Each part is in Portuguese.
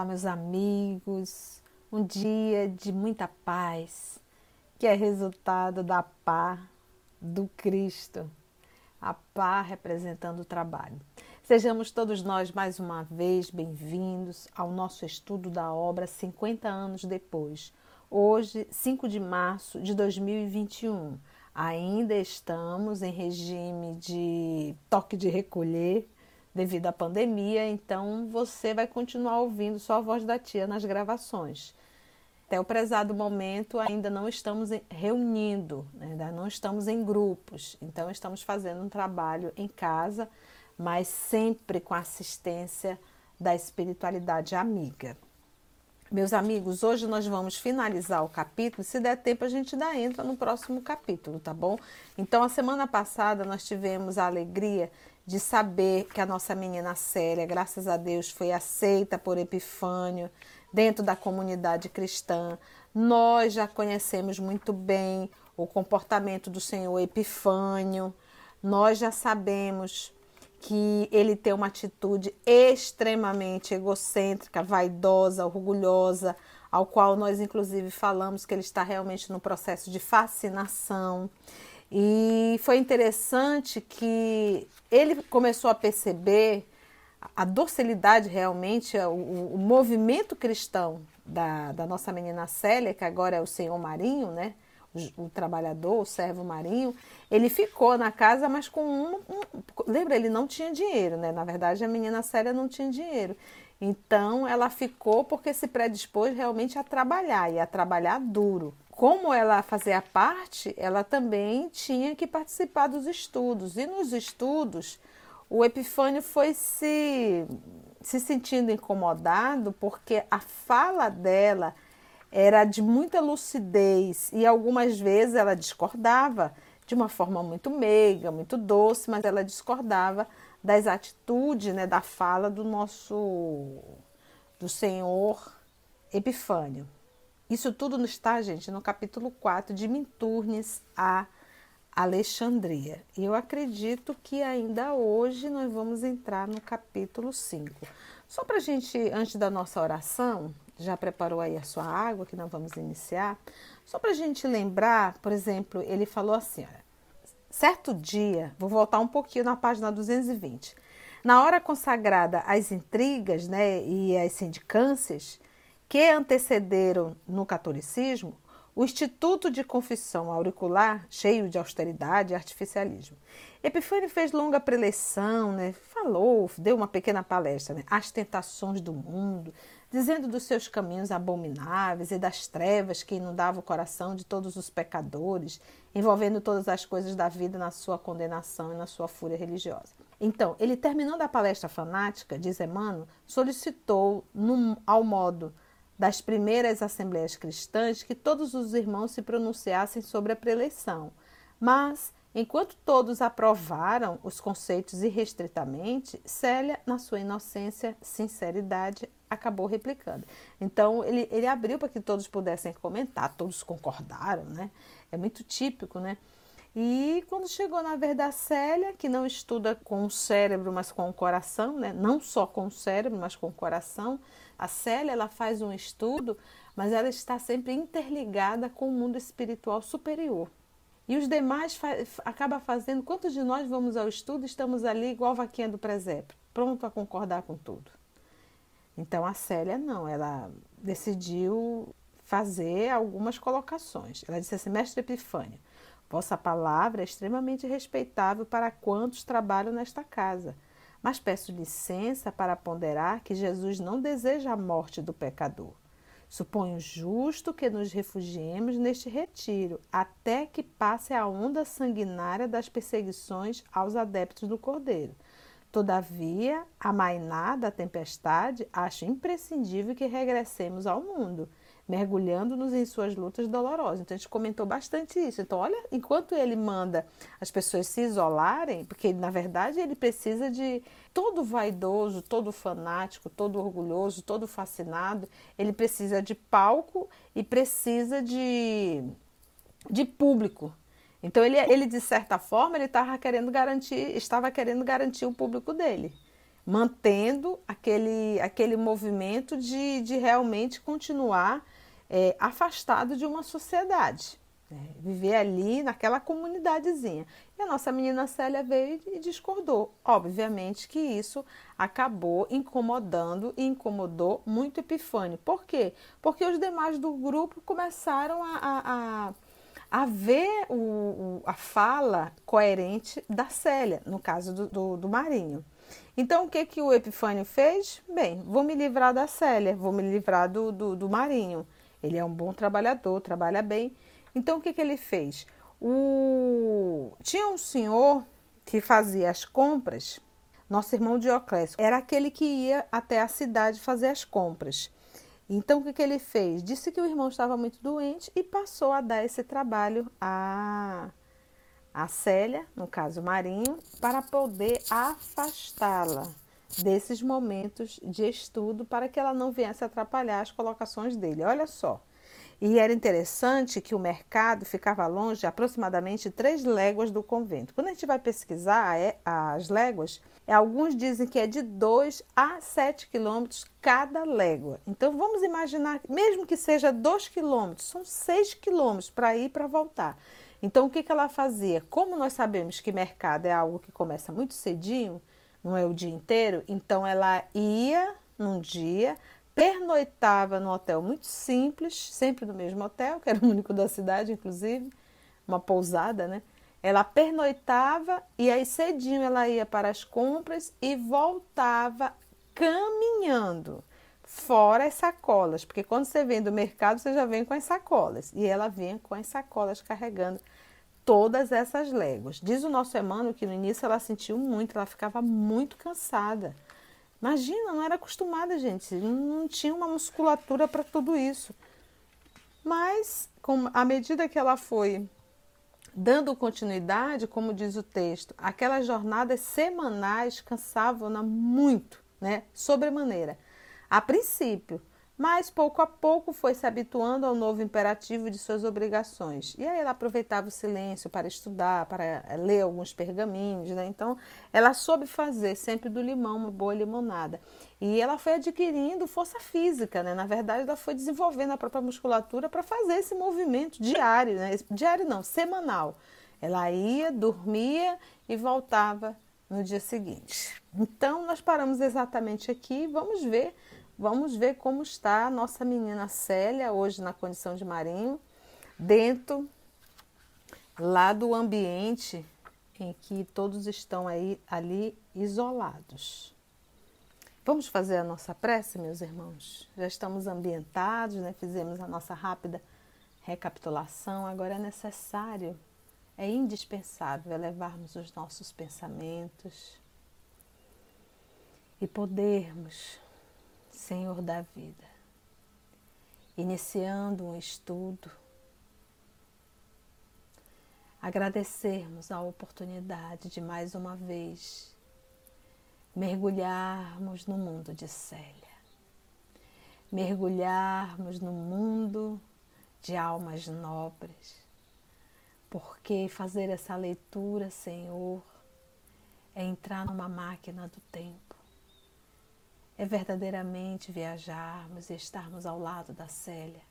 Olá, meus amigos. Um dia de muita paz, que é resultado da pá do Cristo. A pá representando o trabalho. Sejamos todos nós mais uma vez bem-vindos ao nosso estudo da obra 50 anos depois. Hoje, 5 de março de 2021. Ainda estamos em regime de toque de recolher devido à pandemia, então você vai continuar ouvindo só a voz da tia nas gravações. Até o prezado momento ainda não estamos reunindo, né? não estamos em grupos, então estamos fazendo um trabalho em casa, mas sempre com a assistência da espiritualidade amiga. Meus amigos, hoje nós vamos finalizar o capítulo. Se der tempo, a gente ainda entra no próximo capítulo, tá bom? Então, a semana passada nós tivemos a alegria de saber que a nossa menina Célia, graças a Deus, foi aceita por Epifânio dentro da comunidade cristã. Nós já conhecemos muito bem o comportamento do Senhor Epifânio. Nós já sabemos que ele tem uma atitude extremamente egocêntrica, vaidosa, orgulhosa, ao qual nós inclusive falamos que ele está realmente no processo de fascinação. E foi interessante que ele começou a perceber a docilidade realmente, o, o movimento cristão da, da nossa menina Célia, que agora é o senhor Marinho, né? o, trabalhador, o servo marinho, ele ficou na casa, mas com um, um, Lembra, ele não tinha dinheiro, né? Na verdade, a menina séria não tinha dinheiro. Então, ela ficou porque se predispôs realmente a trabalhar, e a trabalhar duro. Como ela fazia parte, ela também tinha que participar dos estudos. E nos estudos, o Epifânio foi se, se sentindo incomodado porque a fala dela era de muita lucidez e algumas vezes ela discordava de uma forma muito meiga, muito doce, mas ela discordava das atitudes, né, da fala do nosso do Senhor Epifânio. Isso tudo está, gente, no capítulo 4 de Minturnes a Alexandria. E eu acredito que ainda hoje nós vamos entrar no capítulo 5. Só para a gente, antes da nossa oração, já preparou aí a sua água, que nós vamos iniciar. Só para a gente lembrar, por exemplo, ele falou assim: olha, certo dia, vou voltar um pouquinho na página 220. Na hora consagrada às intrigas né, e às sindicâncias que antecederam no catolicismo, o Instituto de Confissão Auricular, cheio de austeridade e artificialismo. Epifânio fez longa preleção, né? falou, deu uma pequena palestra, né? as tentações do mundo, dizendo dos seus caminhos abomináveis e das trevas que inundavam o coração de todos os pecadores, envolvendo todas as coisas da vida na sua condenação e na sua fúria religiosa. Então, ele terminando a palestra fanática, diz Emmanuel, solicitou, num, ao modo das primeiras assembleias cristãs, que todos os irmãos se pronunciassem sobre a preleição. Mas, enquanto todos aprovaram os conceitos irrestritamente, Célia, na sua inocência, sinceridade, acabou replicando. Então, ele, ele abriu para que todos pudessem comentar, todos concordaram, né? É muito típico, né? E quando chegou na Verdacélia, que não estuda com o cérebro, mas com o coração, né? não só com o cérebro, mas com o coração, a Célia ela faz um estudo, mas ela está sempre interligada com o mundo espiritual superior. E os demais fa acaba fazendo, quantos de nós vamos ao estudo estamos ali igual vaquinha do presépio, pronto a concordar com tudo? Então a Célia não, ela decidiu fazer algumas colocações. Ela disse assim: Mestre Epifânio, vossa palavra é extremamente respeitável para quantos trabalham nesta casa, mas peço licença para ponderar que Jesus não deseja a morte do pecador. Suponho justo que nos refugiemos neste retiro, até que passe a onda sanguinária das perseguições aos adeptos do Cordeiro Todavia, amainada a tempestade, acho imprescindível que regressemos ao mundo, mergulhando-nos em suas lutas dolorosas. Então, a gente comentou bastante isso. Então, olha, enquanto ele manda as pessoas se isolarem, porque na verdade ele precisa de todo vaidoso, todo fanático, todo orgulhoso, todo fascinado, ele precisa de palco e precisa de, de público. Então ele, ele de certa forma ele estava querendo garantir, estava querendo garantir o público dele, mantendo aquele, aquele movimento de, de realmente continuar é, afastado de uma sociedade. Né? Viver ali naquela comunidadezinha. E a nossa menina Célia veio e discordou. Obviamente que isso acabou incomodando e incomodou muito Epifânio. Por quê? Porque os demais do grupo começaram a, a, a a ver o, o, a fala coerente da Célia, no caso do, do, do, Marinho. Então, o que, que o Epifânio fez? Bem, vou me livrar da Célia, vou me livrar do, do, do Marinho. Ele é um bom trabalhador, trabalha bem. Então, o que, que ele fez? O... Tinha um senhor que fazia as compras, nosso irmão Dioclésio, era aquele que ia até a cidade fazer as compras. Então, o que, que ele fez? Disse que o irmão estava muito doente e passou a dar esse trabalho a, a Célia, no caso Marinho, para poder afastá-la desses momentos de estudo para que ela não viesse atrapalhar as colocações dele. Olha só. E era interessante que o mercado ficava longe aproximadamente três léguas do convento. Quando a gente vai pesquisar é, as léguas, alguns dizem que é de 2 a 7 quilômetros cada légua. Então vamos imaginar, mesmo que seja 2 quilômetros, são 6 quilômetros para ir e para voltar. Então o que, que ela fazia? Como nós sabemos que mercado é algo que começa muito cedinho, não é o dia inteiro, então ela ia num dia, pernoitava num hotel muito simples, sempre no mesmo hotel, que era o único da cidade, inclusive, uma pousada, né? Ela pernoitava e aí cedinho ela ia para as compras e voltava caminhando, fora as sacolas, porque quando você vem do mercado você já vem com as sacolas e ela vinha com as sacolas carregando todas essas léguas. Diz o nosso Emmanuel que no início ela sentiu muito, ela ficava muito cansada. Imagina, não era acostumada, gente, não tinha uma musculatura para tudo isso. Mas, com, à medida que ela foi dando continuidade, como diz o texto, aquelas jornadas semanais cansavam-na muito, né? Sobremaneira. A princípio, mas pouco a pouco foi se habituando ao novo imperativo de suas obrigações. E aí ela aproveitava o silêncio para estudar, para ler alguns pergaminhos, né? Então, ela soube fazer sempre do limão uma boa limonada. E ela foi adquirindo força física, né? Na verdade, ela foi desenvolvendo a própria musculatura para fazer esse movimento diário, né? Diário não, semanal. Ela ia, dormia e voltava no dia seguinte. Então, nós paramos exatamente aqui, vamos ver Vamos ver como está a nossa menina Célia, hoje na condição de marinho, dentro lá do ambiente em que todos estão aí ali isolados. Vamos fazer a nossa prece, meus irmãos? Já estamos ambientados, né? fizemos a nossa rápida recapitulação. Agora é necessário, é indispensável elevarmos os nossos pensamentos e podermos Senhor da vida, iniciando um estudo, agradecermos a oportunidade de mais uma vez mergulharmos no mundo de Célia, mergulharmos no mundo de almas nobres, porque fazer essa leitura, Senhor, é entrar numa máquina do tempo é verdadeiramente viajarmos e estarmos ao lado da Célia,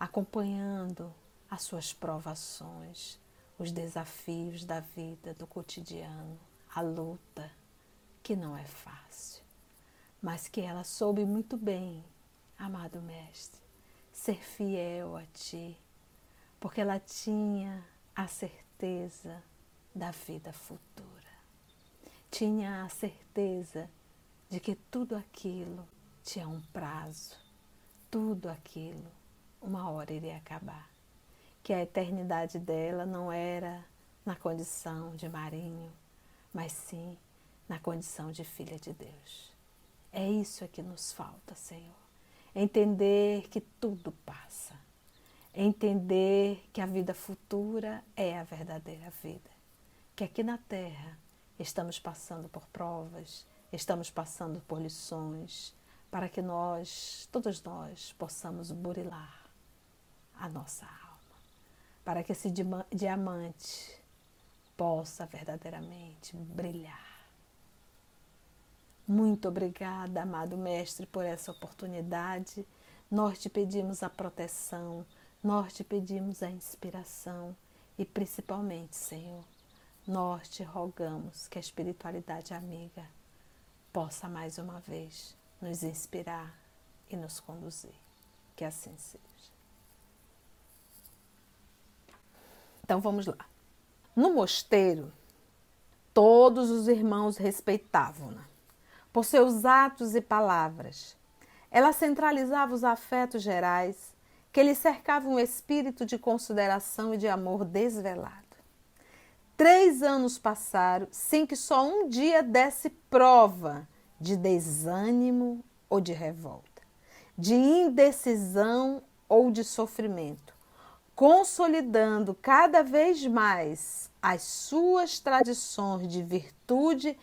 acompanhando as suas provações, os desafios da vida, do cotidiano, a luta, que não é fácil, mas que ela soube muito bem, amado Mestre, ser fiel a Ti, porque ela tinha a certeza da vida futura, tinha a certeza de que tudo aquilo tinha um prazo, tudo aquilo uma hora iria acabar. Que a eternidade dela não era na condição de marinho, mas sim na condição de filha de Deus. É isso que nos falta, Senhor. Entender que tudo passa. Entender que a vida futura é a verdadeira vida. Que aqui na terra estamos passando por provas, estamos passando por lições para que nós, todos nós, possamos burilar a nossa alma, para que esse diamante possa verdadeiramente brilhar. Muito obrigada, amado Mestre, por essa oportunidade. Nós te pedimos a proteção, nós te pedimos a inspiração e principalmente, Senhor, nós te rogamos que a espiritualidade amiga possa mais uma vez nos inspirar e nos conduzir. Que assim seja. Então vamos lá. No mosteiro, todos os irmãos respeitavam-na por seus atos e palavras. Ela centralizava os afetos gerais que lhe cercavam um espírito de consideração e de amor desvelado. Três anos passaram sem que só um dia desse prova de desânimo ou de revolta, de indecisão ou de sofrimento, consolidando cada vez mais as suas tradições de virtude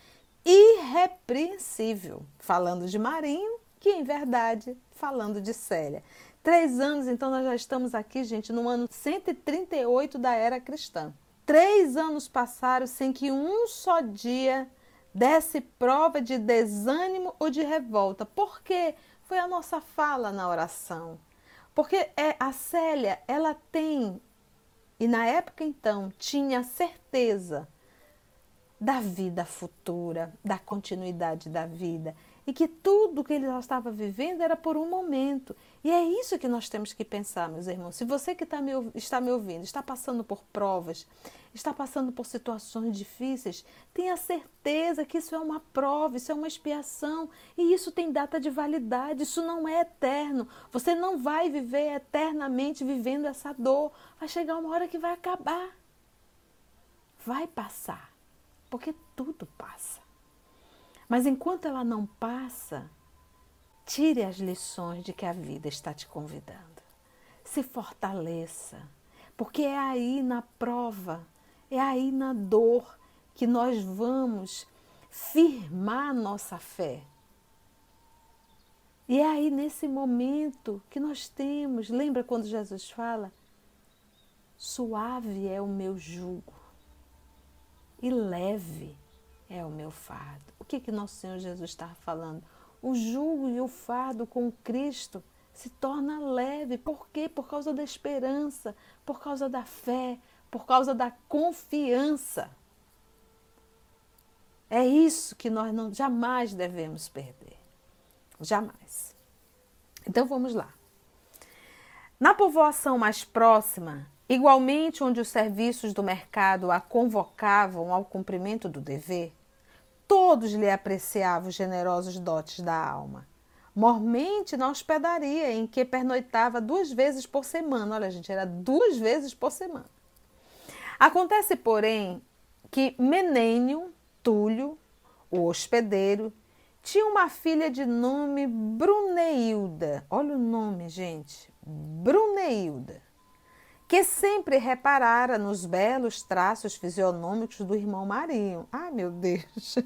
irrepreensível, falando de Marinho, que em verdade falando de Célia. Três anos, então nós já estamos aqui, gente, no ano 138 da era cristã. Três anos passaram sem que um só dia desse prova de desânimo ou de revolta. Por quê? Foi a nossa fala na oração. Porque é, a Célia, ela tem, e na época então, tinha certeza da vida futura, da continuidade da vida e que tudo que ele estava vivendo era por um momento. E é isso que nós temos que pensar, meus irmãos. Se você que está me, está me ouvindo está passando por provas, está passando por situações difíceis, tenha certeza que isso é uma prova, isso é uma expiação e isso tem data de validade, isso não é eterno. Você não vai viver eternamente vivendo essa dor. Vai chegar uma hora que vai acabar. Vai passar, porque tudo passa. Mas enquanto ela não passa, tire as lições de que a vida está te convidando. Se fortaleça, porque é aí na prova, é aí na dor que nós vamos firmar nossa fé. E é aí nesse momento que nós temos, lembra quando Jesus fala? Suave é o meu jugo e leve é o meu fardo. O que, que nosso Senhor Jesus está falando? O jugo e o fardo com Cristo se torna leve. Por quê? Por causa da esperança, por causa da fé, por causa da confiança. É isso que nós não jamais devemos perder. Jamais. Então vamos lá. Na povoação mais próxima, igualmente onde os serviços do mercado a convocavam ao cumprimento do dever, Todos lhe apreciavam os generosos dotes da alma. Mormente na hospedaria, em que pernoitava duas vezes por semana. Olha, gente, era duas vezes por semana. Acontece, porém, que Menênio Túlio, o hospedeiro, tinha uma filha de nome Bruneilda. Olha o nome, gente. Bruneilda. Que sempre reparara nos belos traços fisionômicos do irmão Marinho. Ai, meu Deus!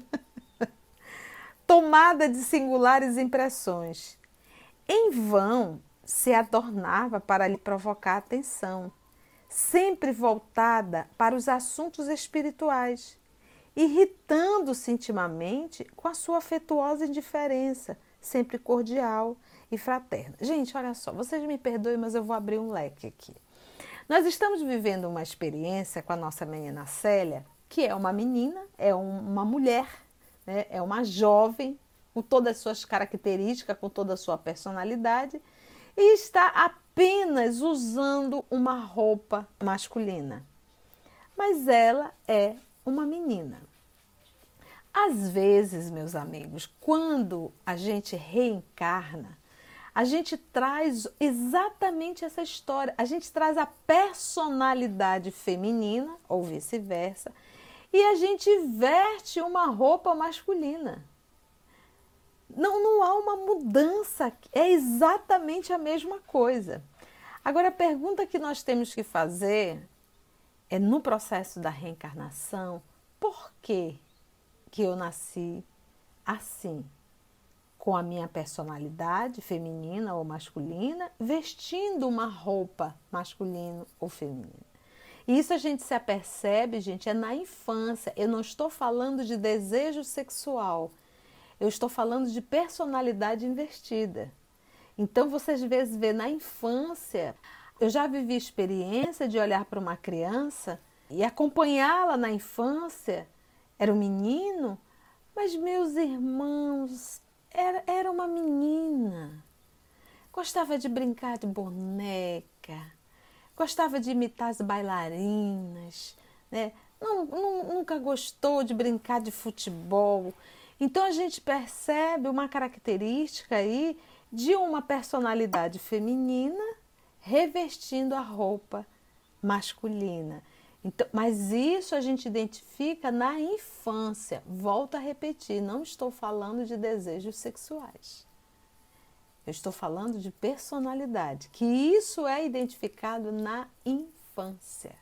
tomada de singulares impressões. Em vão se adornava para lhe provocar atenção, sempre voltada para os assuntos espirituais, irritando-se intimamente com a sua afetuosa indiferença, sempre cordial e fraterna. Gente, olha só, vocês me perdoem, mas eu vou abrir um leque aqui. Nós estamos vivendo uma experiência com a nossa menina Célia, que é uma menina, é uma mulher né? é uma jovem com todas as suas características, com toda a sua personalidade e está apenas usando uma roupa masculina. Mas ela é uma menina. Às vezes, meus amigos, quando a gente reencarna, a gente traz exatamente essa história. A gente traz a personalidade feminina, ou vice-versa, e a gente veste uma roupa masculina. Não, não há uma mudança, é exatamente a mesma coisa. Agora, a pergunta que nós temos que fazer é no processo da reencarnação, por que, que eu nasci assim? Com a minha personalidade feminina ou masculina, vestindo uma roupa masculina ou feminina. Isso a gente se apercebe, gente, é na infância. Eu não estou falando de desejo sexual. Eu estou falando de personalidade invertida. Então, você às vezes vê na infância. Eu já vivi experiência de olhar para uma criança e acompanhá-la na infância. Era um menino, mas meus irmãos, era, era uma menina. Gostava de brincar de boneca, gostava de imitar as bailarinas, né? Não, não, nunca gostou de brincar de futebol. Então a gente percebe uma característica aí de uma personalidade feminina revestindo a roupa masculina. Então, mas isso a gente identifica na infância. Volto a repetir, não estou falando de desejos sexuais. Eu estou falando de personalidade, que isso é identificado na infância.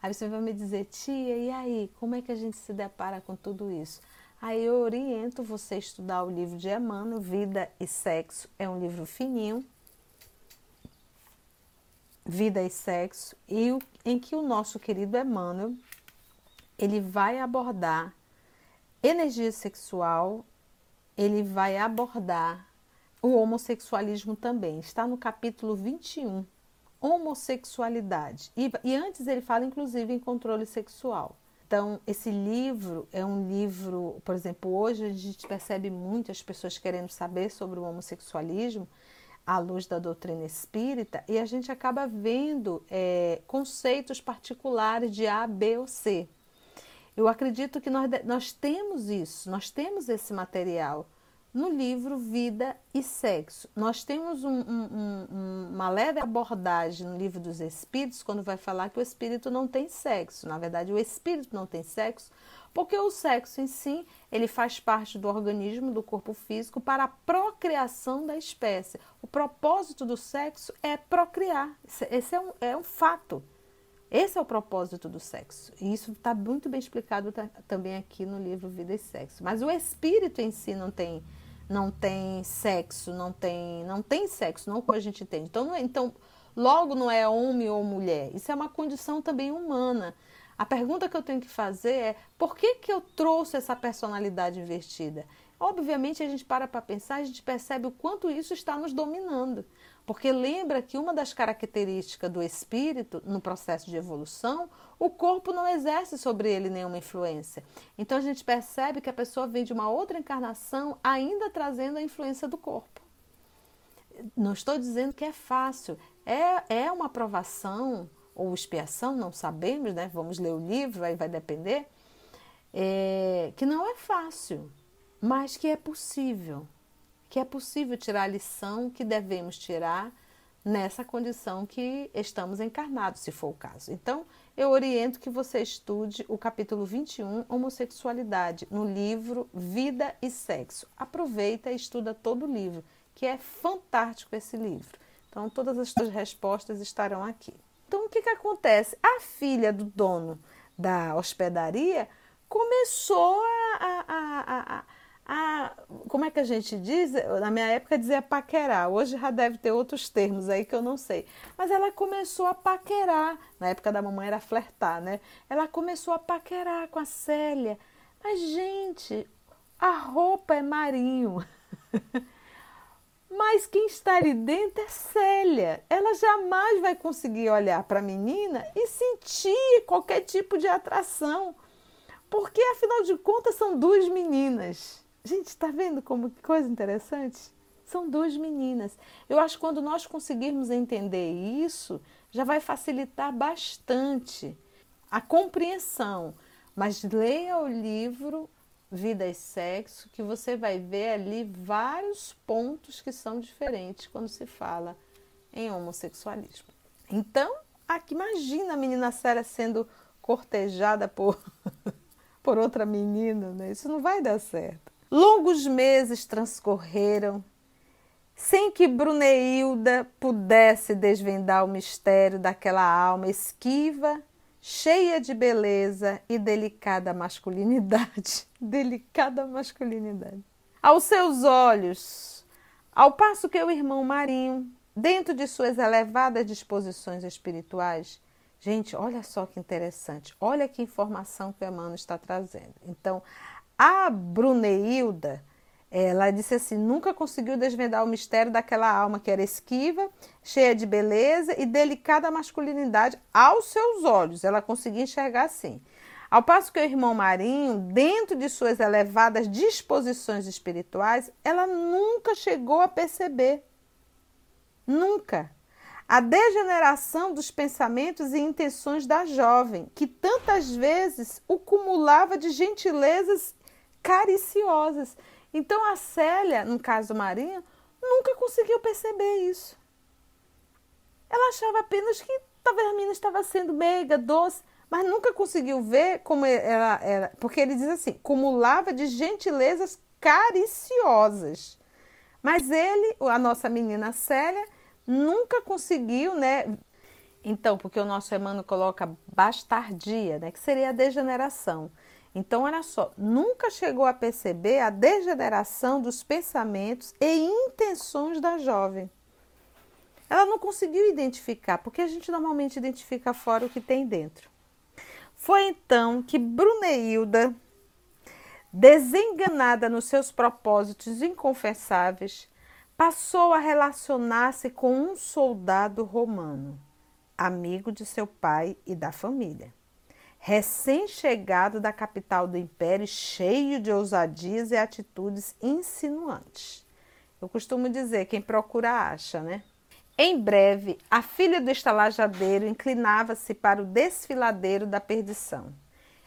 Aí você vai me dizer, tia, e aí, como é que a gente se depara com tudo isso? Aí eu oriento você a estudar o livro de Emmanuel, Vida e Sexo. É um livro fininho. Vida e Sexo, e em que o nosso querido Emmanuel ele vai abordar energia sexual, ele vai abordar o homossexualismo também. Está no capítulo 21, homossexualidade. E, e antes ele fala, inclusive, em controle sexual. Então, esse livro é um livro, por exemplo, hoje a gente percebe muitas pessoas querendo saber sobre o homossexualismo à luz da doutrina espírita e a gente acaba vendo é, conceitos particulares de A, B ou C. Eu acredito que nós, nós temos isso, nós temos esse material no livro Vida e Sexo. Nós temos um, um, um, uma leve abordagem no livro dos Espíritos, quando vai falar que o espírito não tem sexo. Na verdade, o espírito não tem sexo, porque o sexo em si ele faz parte do organismo, do corpo físico, para a procriação da espécie. O propósito do sexo é procriar. Esse é um, é um fato. Esse é o propósito do sexo. E isso está muito bem explicado também aqui no livro Vida e Sexo. Mas o espírito em si não tem não tem sexo, não tem, não tem sexo, não como a gente entende. Então, é, então, logo não é homem ou mulher. Isso é uma condição também humana. A pergunta que eu tenho que fazer é: por que, que eu trouxe essa personalidade invertida? Obviamente, a gente para para pensar, a gente percebe o quanto isso está nos dominando. Porque lembra que uma das características do espírito no processo de evolução, o corpo não exerce sobre ele nenhuma influência. Então a gente percebe que a pessoa vem de uma outra encarnação ainda trazendo a influência do corpo. Não estou dizendo que é fácil, é, é uma aprovação ou expiação, não sabemos, né? Vamos ler o livro, aí vai depender. É, que não é fácil, mas que é possível que é possível tirar a lição que devemos tirar nessa condição que estamos encarnados, se for o caso. Então, eu oriento que você estude o capítulo 21, Homossexualidade, no livro Vida e Sexo. Aproveita e estuda todo o livro, que é fantástico esse livro. Então, todas as suas respostas estarão aqui. Então, o que, que acontece? A filha do dono da hospedaria começou a, a, a, a, como é que a gente diz? Na minha época dizia paquerar, hoje já deve ter outros termos aí que eu não sei. Mas ela começou a paquerar, na época da mamãe era flertar, né? Ela começou a paquerar com a Célia. Mas, gente, a roupa é marinho. Mas quem está ali dentro é Célia. Ela jamais vai conseguir olhar para a menina e sentir qualquer tipo de atração. Porque, afinal de contas, são duas meninas. Gente, está vendo como que coisa interessante? São duas meninas. Eu acho que quando nós conseguirmos entender isso, já vai facilitar bastante a compreensão. Mas leia o livro Vida e Sexo, que você vai ver ali vários pontos que são diferentes quando se fala em homossexualismo. Então, aqui imagina a menina séria sendo cortejada por, por outra menina, né? Isso não vai dar certo. Longos meses transcorreram sem que Bruneilda pudesse desvendar o mistério daquela alma esquiva, cheia de beleza e delicada masculinidade. delicada masculinidade. Aos seus olhos, ao passo que o irmão Marinho, dentro de suas elevadas disposições espirituais, gente, olha só que interessante, olha que informação que o Emmanuel está trazendo. Então, a Bruneilda, Ela disse assim: nunca conseguiu desvendar o mistério daquela alma que era esquiva, cheia de beleza e delicada masculinidade aos seus olhos. Ela conseguia enxergar assim. Ao passo que o irmão Marinho, dentro de suas elevadas disposições espirituais, ela nunca chegou a perceber. Nunca. A degeneração dos pensamentos e intenções da jovem, que tantas vezes o cumulava de gentilezas cariciosas. Então a Célia, no caso do Marinho, nunca conseguiu perceber isso. Ela achava apenas que talvez a menina estava sendo meiga, doce, mas nunca conseguiu ver como ela era, porque ele diz assim, cumulava de gentilezas cariciosas. Mas ele, a nossa menina Célia, nunca conseguiu, né? Então, porque o nosso Emmanuel coloca bastardia, né? Que seria a degeneração. Então, olha só, nunca chegou a perceber a degeneração dos pensamentos e intenções da jovem. Ela não conseguiu identificar, porque a gente normalmente identifica fora o que tem dentro. Foi então que Bruneilda, desenganada nos seus propósitos inconfessáveis, passou a relacionar-se com um soldado romano, amigo de seu pai e da família. Recém-chegado da capital do império, cheio de ousadias e atitudes insinuantes. Eu costumo dizer: quem procura, acha, né? Em breve, a filha do estalajadeiro inclinava-se para o desfiladeiro da perdição,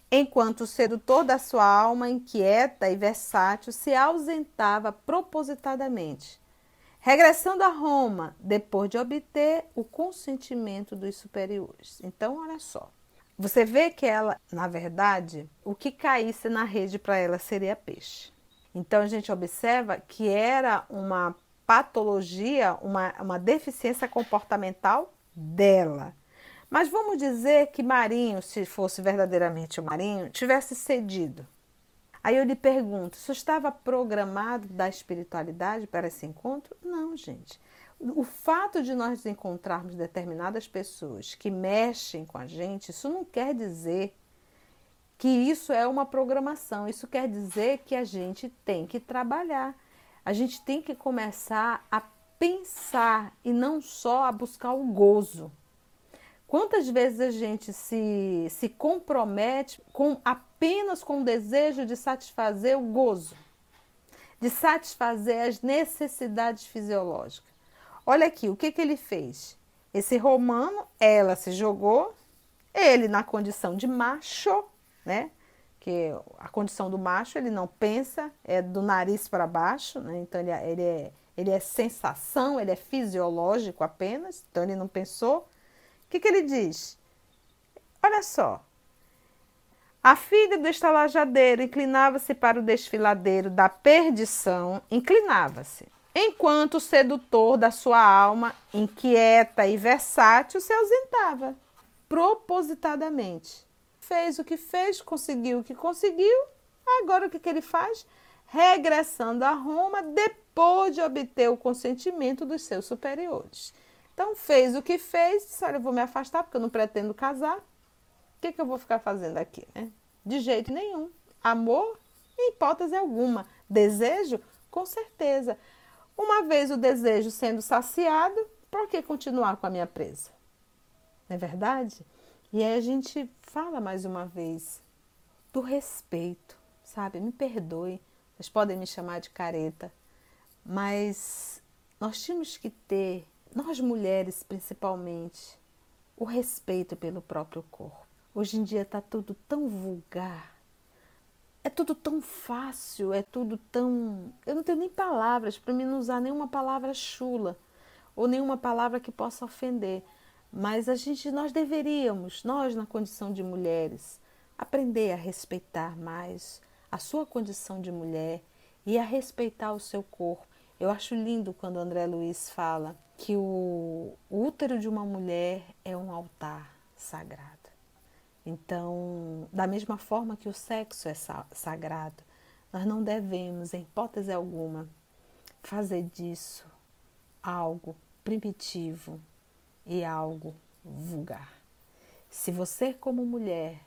enquanto o sedutor da sua alma, inquieta e versátil, se ausentava propositadamente, regressando a Roma depois de obter o consentimento dos superiores. Então, olha só. Você vê que ela, na verdade, o que caísse na rede para ela seria peixe. Então a gente observa que era uma patologia, uma, uma deficiência comportamental dela. Mas vamos dizer que Marinho, se fosse verdadeiramente o Marinho, tivesse cedido. Aí eu lhe pergunto: isso estava programado da espiritualidade para esse encontro? Não, gente. O fato de nós encontrarmos determinadas pessoas que mexem com a gente, isso não quer dizer que isso é uma programação. Isso quer dizer que a gente tem que trabalhar a gente tem que começar a pensar e não só a buscar o gozo. Quantas vezes a gente se, se compromete com apenas com o desejo de satisfazer o gozo, de satisfazer as necessidades fisiológicas? Olha aqui, o que, que ele fez? Esse romano, ela se jogou, ele na condição de macho, né? porque a condição do macho ele não pensa, é do nariz para baixo, né? então ele, é, ele, é, ele é sensação, ele é fisiológico apenas, então ele não pensou. O que, que ele diz? Olha só. A filha do estalajadeiro inclinava-se para o desfiladeiro da perdição, inclinava-se, enquanto o sedutor da sua alma, inquieta e versátil, se ausentava, propositadamente fez o que fez, conseguiu o que conseguiu. Agora o que, que ele faz? Regressando a Roma depois de obter o consentimento dos seus superiores. Então fez o que fez, disse, olha, eu vou me afastar porque eu não pretendo casar. O que, que eu vou ficar fazendo aqui? Né? De jeito nenhum. Amor, em hipótese alguma. Desejo, com certeza. Uma vez o desejo sendo saciado, por que continuar com a minha presa? Não é verdade? E aí a gente fala mais uma vez do respeito, sabe? Me perdoe, vocês podem me chamar de careta, mas nós tínhamos que ter, nós mulheres principalmente, o respeito pelo próprio corpo. Hoje em dia está tudo tão vulgar, é tudo tão fácil, é tudo tão. Eu não tenho nem palavras para mim não usar nenhuma palavra chula ou nenhuma palavra que possa ofender. Mas a gente, nós deveríamos, nós na condição de mulheres, aprender a respeitar mais a sua condição de mulher e a respeitar o seu corpo. Eu acho lindo quando André Luiz fala que o útero de uma mulher é um altar sagrado. Então, da mesma forma que o sexo é sagrado, nós não devemos, em hipótese alguma, fazer disso algo primitivo, e algo vulgar. Se você, como mulher,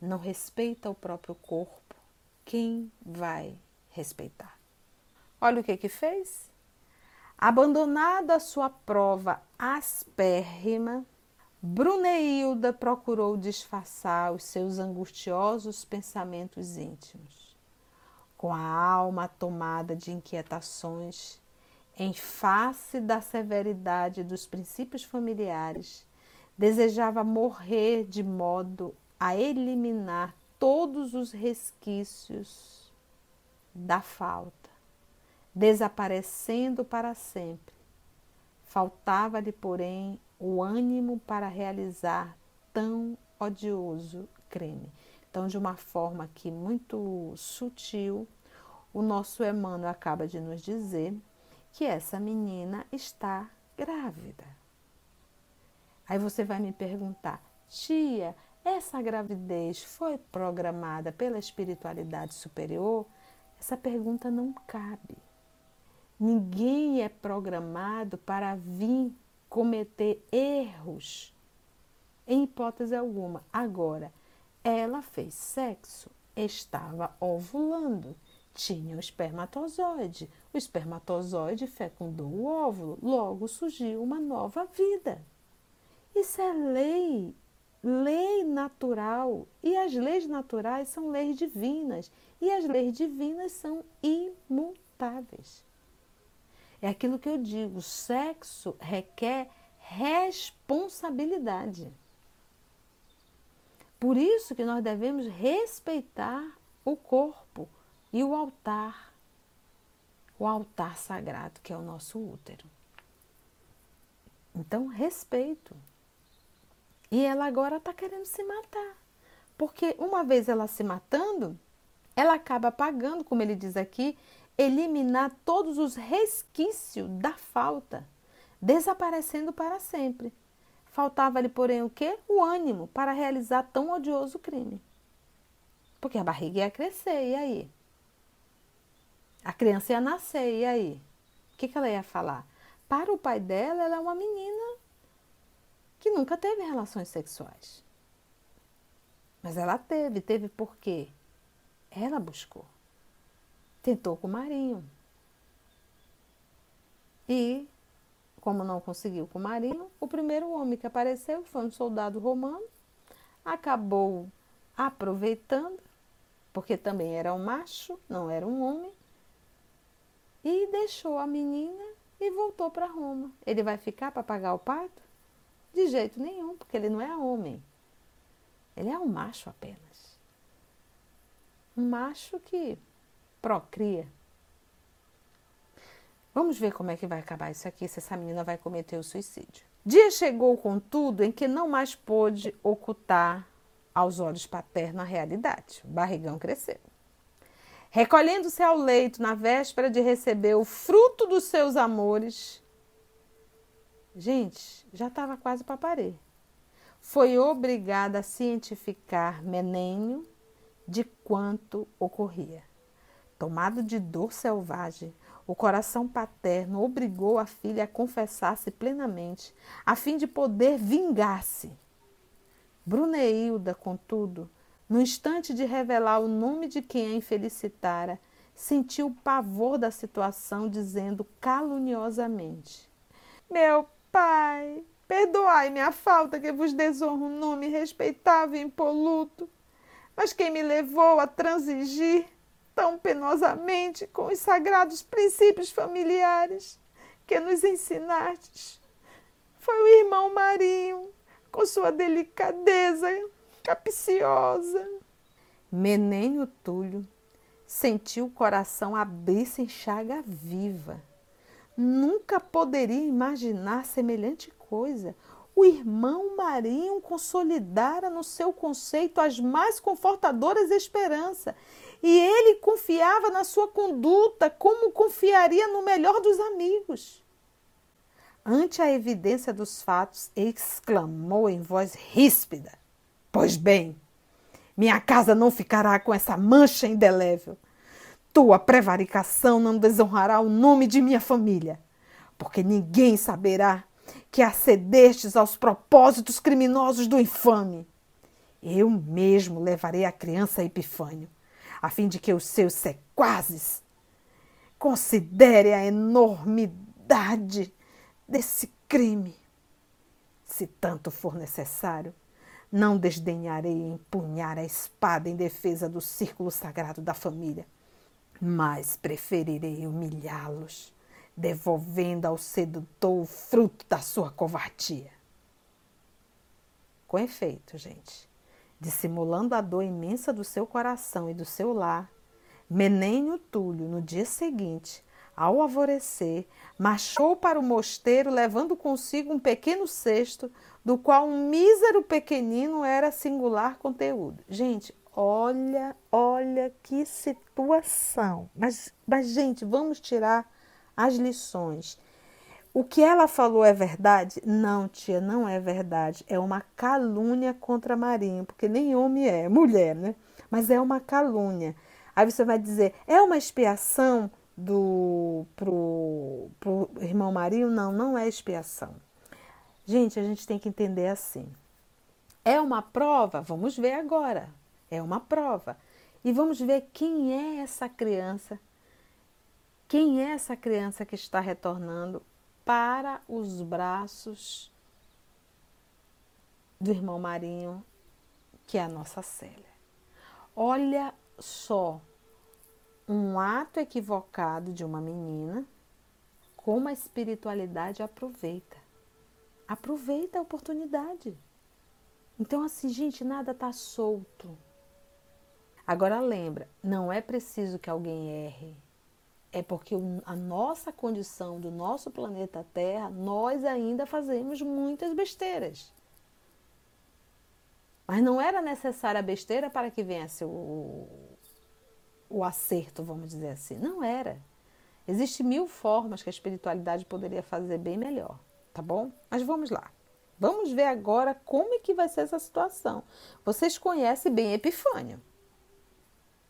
não respeita o próprio corpo, quem vai respeitar? olha o que que fez. Abandonada a sua prova aspérrima, Bruneilda procurou disfarçar os seus angustiosos pensamentos íntimos. Com a alma tomada de inquietações, em face da severidade dos princípios familiares, desejava morrer de modo a eliminar todos os resquícios da falta, desaparecendo para sempre. Faltava-lhe, porém, o ânimo para realizar tão odioso crime. Então, de uma forma aqui muito sutil, o nosso Emmanuel acaba de nos dizer que essa menina está grávida. Aí você vai me perguntar, tia, essa gravidez foi programada pela espiritualidade superior? Essa pergunta não cabe. Ninguém é programado para vir cometer erros, em hipótese alguma. Agora, ela fez sexo, estava ovulando, tinha o espermatozoide. O espermatozoide fecundou o óvulo, logo surgiu uma nova vida. Isso é lei, lei natural. E as leis naturais são leis divinas. E as leis divinas são imutáveis. É aquilo que eu digo: sexo requer responsabilidade. Por isso que nós devemos respeitar o corpo e o altar, o altar sagrado que é o nosso útero. Então, respeito. E ela agora está querendo se matar. Porque uma vez ela se matando, ela acaba pagando, como ele diz aqui, eliminar todos os resquícios da falta, desaparecendo para sempre. Faltava-lhe, porém, o quê? O ânimo para realizar tão odioso crime. Porque a barriga ia crescer, e aí? A criança ia nascer, e aí? O que, que ela ia falar? Para o pai dela, ela é uma menina que nunca teve relações sexuais. Mas ela teve, teve por quê? Ela buscou. Tentou com o Marinho. E, como não conseguiu com o Marinho, o primeiro homem que apareceu foi um soldado romano, acabou aproveitando, porque também era um macho, não era um homem, e deixou a menina e voltou para Roma. Ele vai ficar para pagar o parto? De jeito nenhum, porque ele não é homem. Ele é um macho apenas. Um macho que procria. Vamos ver como é que vai acabar isso aqui, se essa menina vai cometer o suicídio. Dia chegou, contudo, em que não mais pôde ocultar aos olhos paternos a realidade. O barrigão cresceu. Recolhendo-se ao leito na véspera de receber o fruto dos seus amores, Gente, já estava quase para parir. Foi obrigada a cientificar Menênio de quanto ocorria. Tomado de dor selvagem, o coração paterno obrigou a filha a confessar-se plenamente, a fim de poder vingar-se. Bruneilda, contudo, no instante de revelar o nome de quem a infelicitara, sentiu o pavor da situação, dizendo caluniosamente: Meu Pai, perdoai minha falta que vos desonro um nome respeitável e impoluto. Mas quem me levou a transigir tão penosamente com os sagrados princípios familiares que nos ensinastes foi o irmão Marinho, com sua delicadeza capciosa. Menênio Túlio sentiu o coração abrir-se em chaga viva Nunca poderia imaginar semelhante coisa. O irmão Marinho consolidara no seu conceito as mais confortadoras esperanças, e ele confiava na sua conduta como confiaria no melhor dos amigos. Ante a evidência dos fatos, exclamou em voz ríspida: Pois bem, minha casa não ficará com essa mancha indelével. Tua prevaricação não desonrará o nome de minha família, porque ninguém saberá que acedestes aos propósitos criminosos do infame. Eu mesmo levarei a criança a Epifânio, a fim de que os seus sequazes Considere a enormidade desse crime. Se tanto for necessário, não desdenharei empunhar a espada em defesa do círculo sagrado da família, mas preferirei humilhá-los, devolvendo ao sedutor o fruto da sua covardia. Com efeito, gente, dissimulando a dor imensa do seu coração e do seu lar, Menênio Túlio, no dia seguinte, ao alvorecer, marchou para o mosteiro levando consigo um pequeno cesto, do qual um mísero pequenino era singular conteúdo. Gente, olha, olha que situação. Mas, mas gente, vamos tirar as lições. O que ela falou é verdade? Não, tia, não é verdade. É uma calúnia contra Marinho, porque nem homem é, mulher, né? Mas é uma calúnia. Aí você vai dizer, é uma expiação do pro, pro irmão Marinho? Não, não é expiação. Gente, a gente tem que entender assim. É uma prova? Vamos ver agora. É uma prova. E vamos ver quem é essa criança. Quem é essa criança que está retornando para os braços do irmão Marinho, que é a nossa Célia. Olha só um ato equivocado de uma menina, como a espiritualidade aproveita. Aproveita a oportunidade. Então, assim, gente, nada está solto. Agora lembra, não é preciso que alguém erre é porque a nossa condição do nosso planeta Terra, nós ainda fazemos muitas besteiras. Mas não era necessária a besteira para que viesse o, o acerto, vamos dizer assim. Não era. Existem mil formas que a espiritualidade poderia fazer bem melhor, tá bom? Mas vamos lá. Vamos ver agora como é que vai ser essa situação. Vocês conhecem bem Epifânio.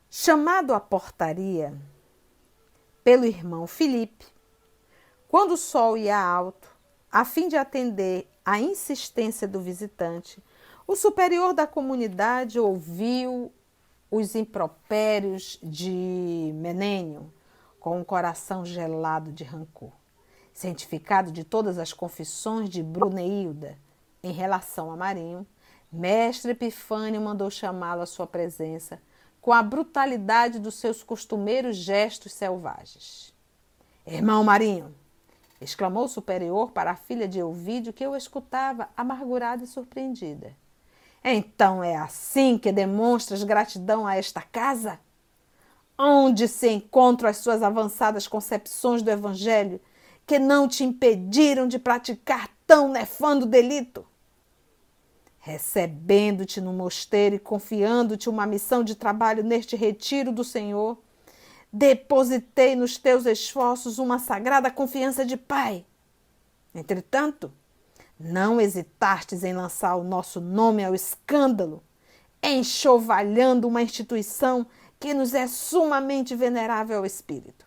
Chamado à portaria, pelo irmão Felipe, quando o sol ia alto, a fim de atender à insistência do visitante, o superior da comunidade ouviu os impropérios de Menênio com um coração gelado de rancor. Cientificado de todas as confissões de Bruneilda em relação a Marinho, mestre Epifânio mandou chamá-lo à sua presença com a brutalidade dos seus costumeiros gestos selvagens. Irmão Marinho! exclamou o superior para a filha de Elvídio, que o escutava, amargurada e surpreendida. Então é assim que demonstras gratidão a esta casa? Onde se encontram as suas avançadas concepções do Evangelho que não te impediram de praticar tão nefando delito? Recebendo-te no mosteiro e confiando-te uma missão de trabalho neste retiro do Senhor, depositei nos teus esforços uma sagrada confiança de Pai. Entretanto, não hesitastes em lançar o nosso nome ao escândalo, enxovalhando uma instituição que nos é sumamente venerável ao espírito.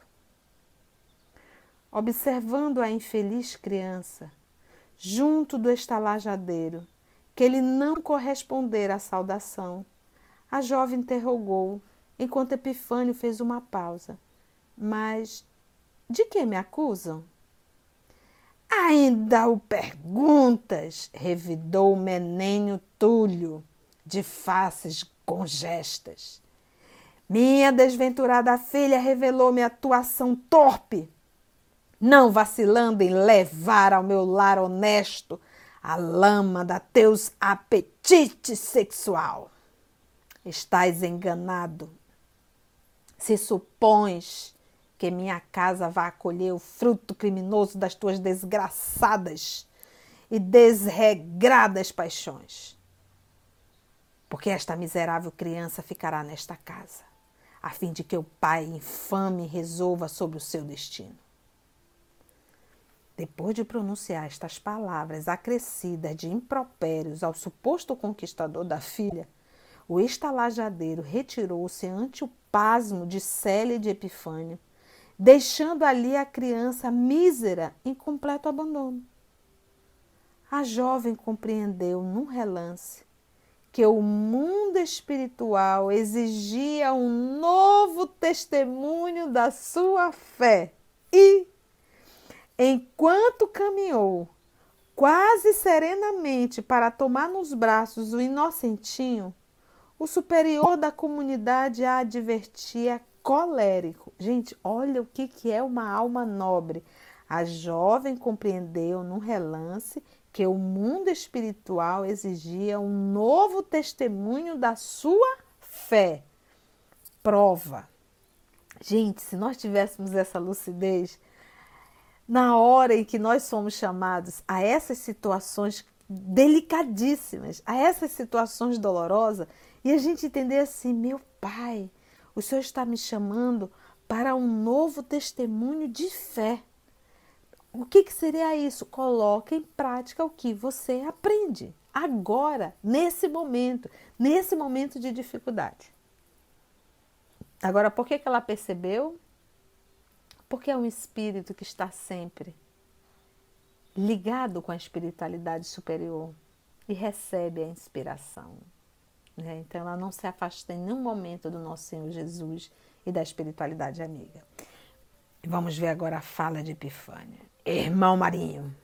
Observando a infeliz criança, junto do estalajadeiro, que ele não correspondera à saudação. A jovem interrogou, enquanto Epifânio fez uma pausa. Mas de que me acusam? Ainda o perguntas, revidou Menênio Túlio, de faces congestas. Minha desventurada filha revelou-me atuação torpe, não vacilando em levar ao meu lar honesto a lama da teus apetite sexual. Estás enganado. Se supões que minha casa vai acolher o fruto criminoso das tuas desgraçadas e desregradas paixões. Porque esta miserável criança ficará nesta casa, a fim de que o pai infame resolva sobre o seu destino. Depois de pronunciar estas palavras acrescidas de impropérios ao suposto conquistador da filha, o estalajadeiro retirou-se ante o pasmo de Célia e de Epifânio, deixando ali a criança mísera em completo abandono. A jovem compreendeu num relance que o mundo espiritual exigia um novo testemunho da sua fé. E, enquanto caminhou quase serenamente para tomar nos braços o inocentinho, o superior da comunidade a advertia colérico. Gente, olha o que, que é uma alma nobre. A jovem compreendeu num relance que o mundo espiritual exigia um novo testemunho da sua fé. Prova. Gente, se nós tivéssemos essa lucidez, na hora em que nós somos chamados a essas situações delicadíssimas, a essas situações dolorosas, e a gente entender assim: meu Pai, o Senhor está me chamando para um novo testemunho de fé. O que, que seria isso? Coloque em prática o que você aprende agora, nesse momento, nesse momento de dificuldade. Agora, por que, que ela percebeu? Porque é um espírito que está sempre ligado com a espiritualidade superior e recebe a inspiração. Né? Então, ela não se afasta em nenhum momento do nosso Senhor Jesus e da espiritualidade amiga. Vamos ver agora a fala de Epifânia. Irmão Marinho,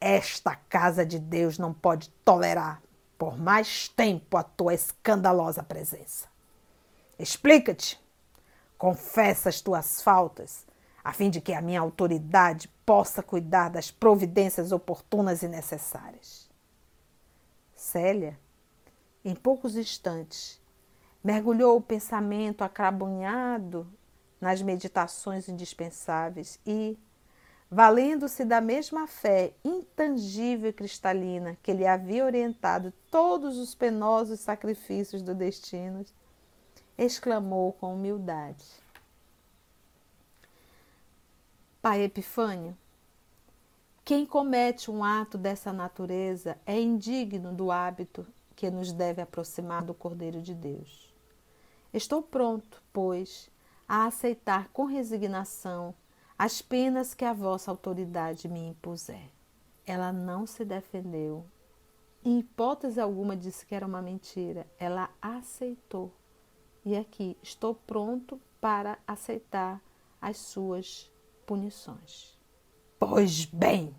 esta casa de Deus não pode tolerar por mais tempo a tua escandalosa presença. Explica-te, confessa as tuas faltas, a fim de que a minha autoridade possa cuidar das providências oportunas e necessárias. Célia, em poucos instantes, mergulhou o pensamento acrabunhado nas meditações indispensáveis e, valendo-se da mesma fé intangível e cristalina que lhe havia orientado todos os penosos sacrifícios do destino, exclamou com humildade: Pai Epifânio, quem comete um ato dessa natureza é indigno do hábito que nos deve aproximar do Cordeiro de Deus. Estou pronto, pois, a aceitar com resignação as penas que a vossa autoridade me impuser. Ela não se defendeu. Em hipótese alguma disse que era uma mentira. Ela aceitou. E aqui estou pronto para aceitar as suas punições. Pois bem,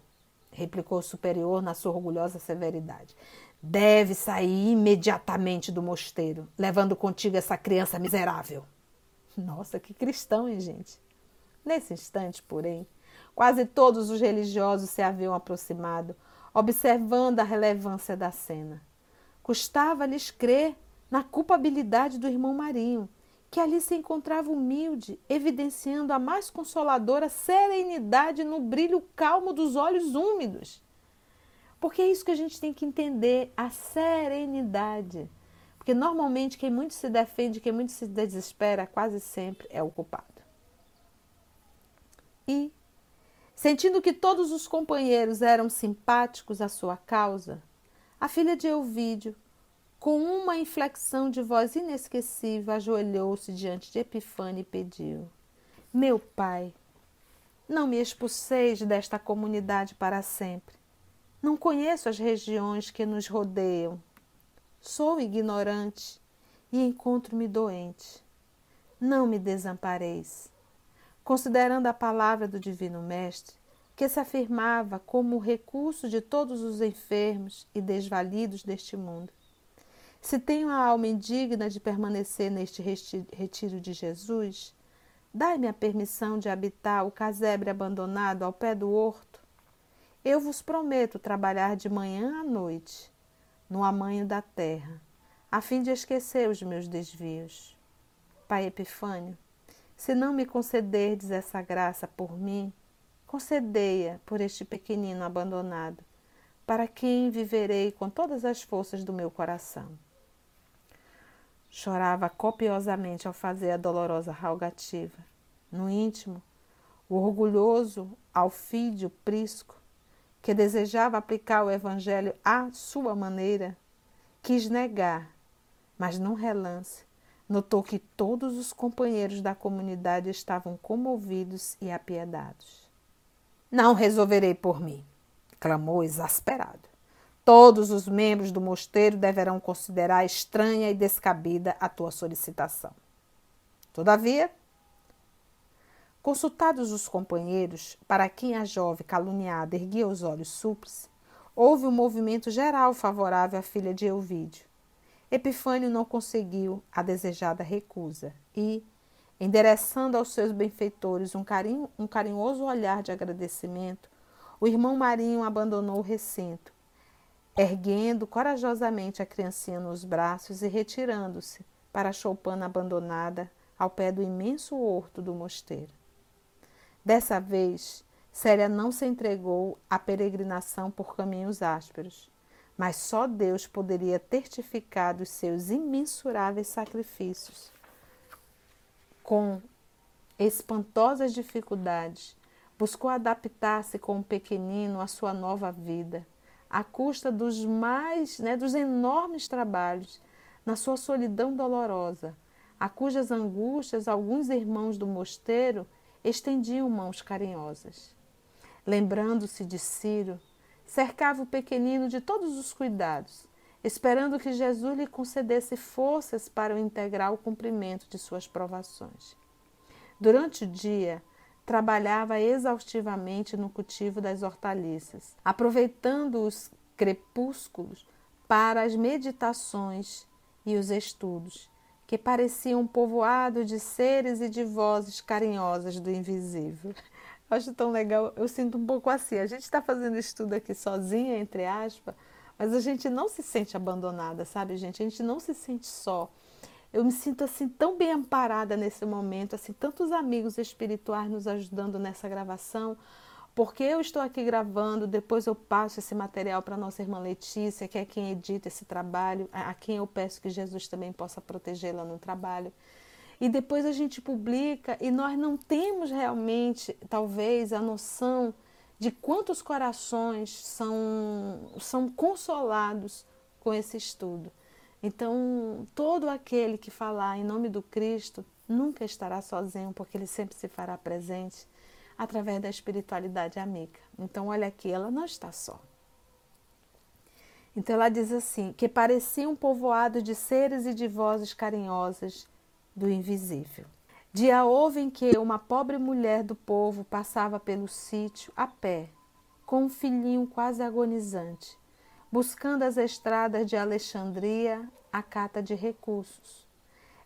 replicou o superior na sua orgulhosa severidade. Deve sair imediatamente do mosteiro, levando contigo essa criança miserável. Nossa, que cristão, hein, gente? Nesse instante, porém, quase todos os religiosos se haviam aproximado, observando a relevância da cena. Custava-lhes crer na culpabilidade do irmão Marinho, que ali se encontrava humilde, evidenciando a mais consoladora serenidade no brilho calmo dos olhos úmidos. Porque é isso que a gente tem que entender, a serenidade. Porque normalmente quem muito se defende, quem muito se desespera, quase sempre é o culpado. E, sentindo que todos os companheiros eram simpáticos à sua causa, a filha de Elvídio, com uma inflexão de voz inesquecível, ajoelhou-se diante de Epifânio e pediu: Meu pai, não me expulseis desta comunidade para sempre. Não conheço as regiões que nos rodeiam. Sou ignorante e encontro-me doente. Não me desampareis considerando a palavra do Divino Mestre, que se afirmava como o recurso de todos os enfermos e desvalidos deste mundo. Se tenho a alma indigna de permanecer neste retiro de Jesus, dai-me a permissão de habitar o casebre abandonado ao pé do horto. Eu vos prometo trabalhar de manhã à noite, no amanho da terra, a fim de esquecer os meus desvios. Pai Epifânio, se não me concederdes essa graça por mim, concedei-a por este pequenino abandonado, para quem viverei com todas as forças do meu coração. Chorava copiosamente ao fazer a dolorosa rogativa. No íntimo, o orgulhoso Alfídio Prisco, que desejava aplicar o Evangelho à sua maneira, quis negar, mas num relance Notou que todos os companheiros da comunidade estavam comovidos e apiedados. Não resolverei por mim, clamou exasperado. Todos os membros do mosteiro deverão considerar estranha e descabida a tua solicitação. Todavia, consultados os companheiros, para quem a jovem caluniada erguia os olhos súplices, houve um movimento geral favorável à filha de Euvídio. Epifânio não conseguiu a desejada recusa e, endereçando aos seus benfeitores um, carinho, um carinhoso olhar de agradecimento, o irmão Marinho abandonou o recinto erguendo corajosamente a criancinha nos braços e retirando-se para a choupana abandonada ao pé do imenso horto do mosteiro. Dessa vez, Célia não se entregou à peregrinação por caminhos ásperos, mas só Deus poderia certificar os seus imensuráveis sacrifícios. Com espantosas dificuldades, buscou adaptar-se com o pequenino à sua nova vida à custa dos mais, né, dos enormes trabalhos, na sua solidão dolorosa, a cujas angústias alguns irmãos do mosteiro estendiam mãos carinhosas. Lembrando-se de Ciro, cercava o pequenino de todos os cuidados, esperando que Jesus lhe concedesse forças para o integral cumprimento de suas provações. Durante o dia, trabalhava exaustivamente no cultivo das hortaliças, aproveitando os crepúsculos para as meditações e os estudos, que pareciam povoado de seres e de vozes carinhosas do invisível. Eu acho tão legal, eu sinto um pouco assim. A gente está fazendo estudo aqui sozinha, entre aspas, mas a gente não se sente abandonada, sabe, gente? A gente não se sente só eu me sinto assim tão bem amparada nesse momento, assim, tantos amigos espirituais nos ajudando nessa gravação, porque eu estou aqui gravando, depois eu passo esse material para nossa irmã Letícia, que é quem edita esse trabalho, a quem eu peço que Jesus também possa protegê-la no trabalho. E depois a gente publica e nós não temos realmente, talvez, a noção de quantos corações são, são consolados com esse estudo. Então, todo aquele que falar em nome do Cristo nunca estará sozinho, porque ele sempre se fará presente através da espiritualidade amiga. Então, olha aqui, ela não está só. Então, ela diz assim: que parecia um povoado de seres e de vozes carinhosas do invisível. Dia houve em que uma pobre mulher do povo passava pelo sítio a pé, com um filhinho quase agonizante buscando as estradas de Alexandria à cata de recursos.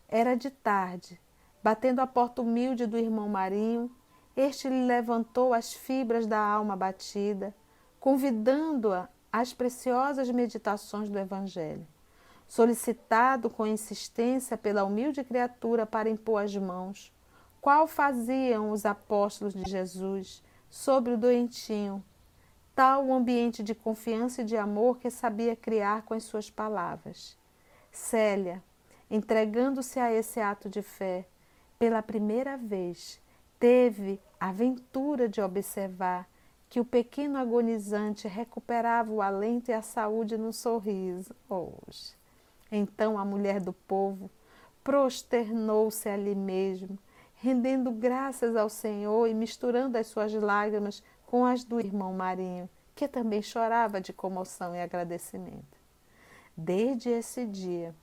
Era de tarde, batendo a porta humilde do irmão Marinho, este lhe levantou as fibras da alma batida, convidando-a às preciosas meditações do Evangelho. Solicitado com insistência pela humilde criatura para impor as mãos, qual faziam os apóstolos de Jesus sobre o doentinho, tal o ambiente de confiança e de amor que sabia criar com as suas palavras. Célia, entregando-se a esse ato de fé, pela primeira vez, teve a ventura de observar que o pequeno agonizante recuperava o alento e a saúde no sorriso. Hoje. Então a mulher do povo prosternou-se ali mesmo, rendendo graças ao Senhor e misturando as suas lágrimas com as do irmão Marinho, que também chorava de comoção e agradecimento. Desde esse dia,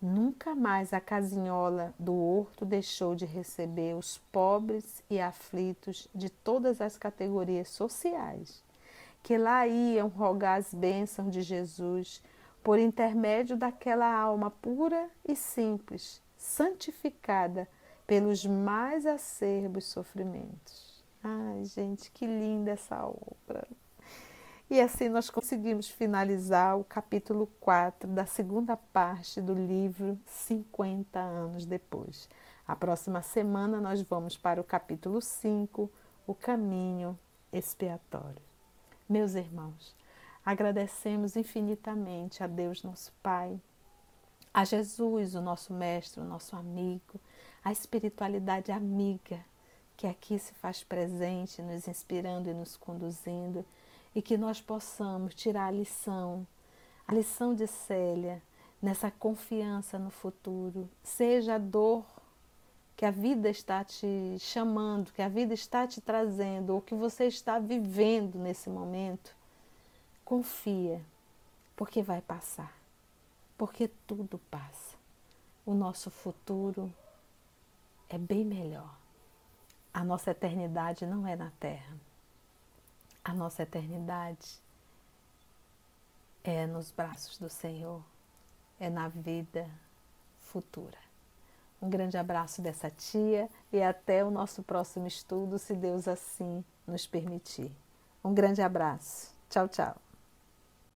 nunca mais a casinhola do horto deixou de receber os pobres e aflitos de todas as categorias sociais, que lá iam rogar as bênçãos de Jesus por intermédio daquela alma pura e simples, santificada pelos mais acerbos sofrimentos. Ai, gente, que linda essa obra. E assim nós conseguimos finalizar o capítulo 4 da segunda parte do livro 50 anos depois. A próxima semana nós vamos para o capítulo 5, o caminho expiatório. Meus irmãos, agradecemos infinitamente a Deus nosso Pai, a Jesus, o nosso mestre, o nosso amigo, a espiritualidade amiga que aqui se faz presente, nos inspirando e nos conduzindo, e que nós possamos tirar a lição, a lição de Célia, nessa confiança no futuro, seja a dor que a vida está te chamando, que a vida está te trazendo, ou que você está vivendo nesse momento, confia, porque vai passar, porque tudo passa. O nosso futuro é bem melhor. A nossa eternidade não é na terra. A nossa eternidade é nos braços do Senhor, é na vida futura. Um grande abraço dessa tia e até o nosso próximo estudo, se Deus assim nos permitir. Um grande abraço. Tchau, tchau.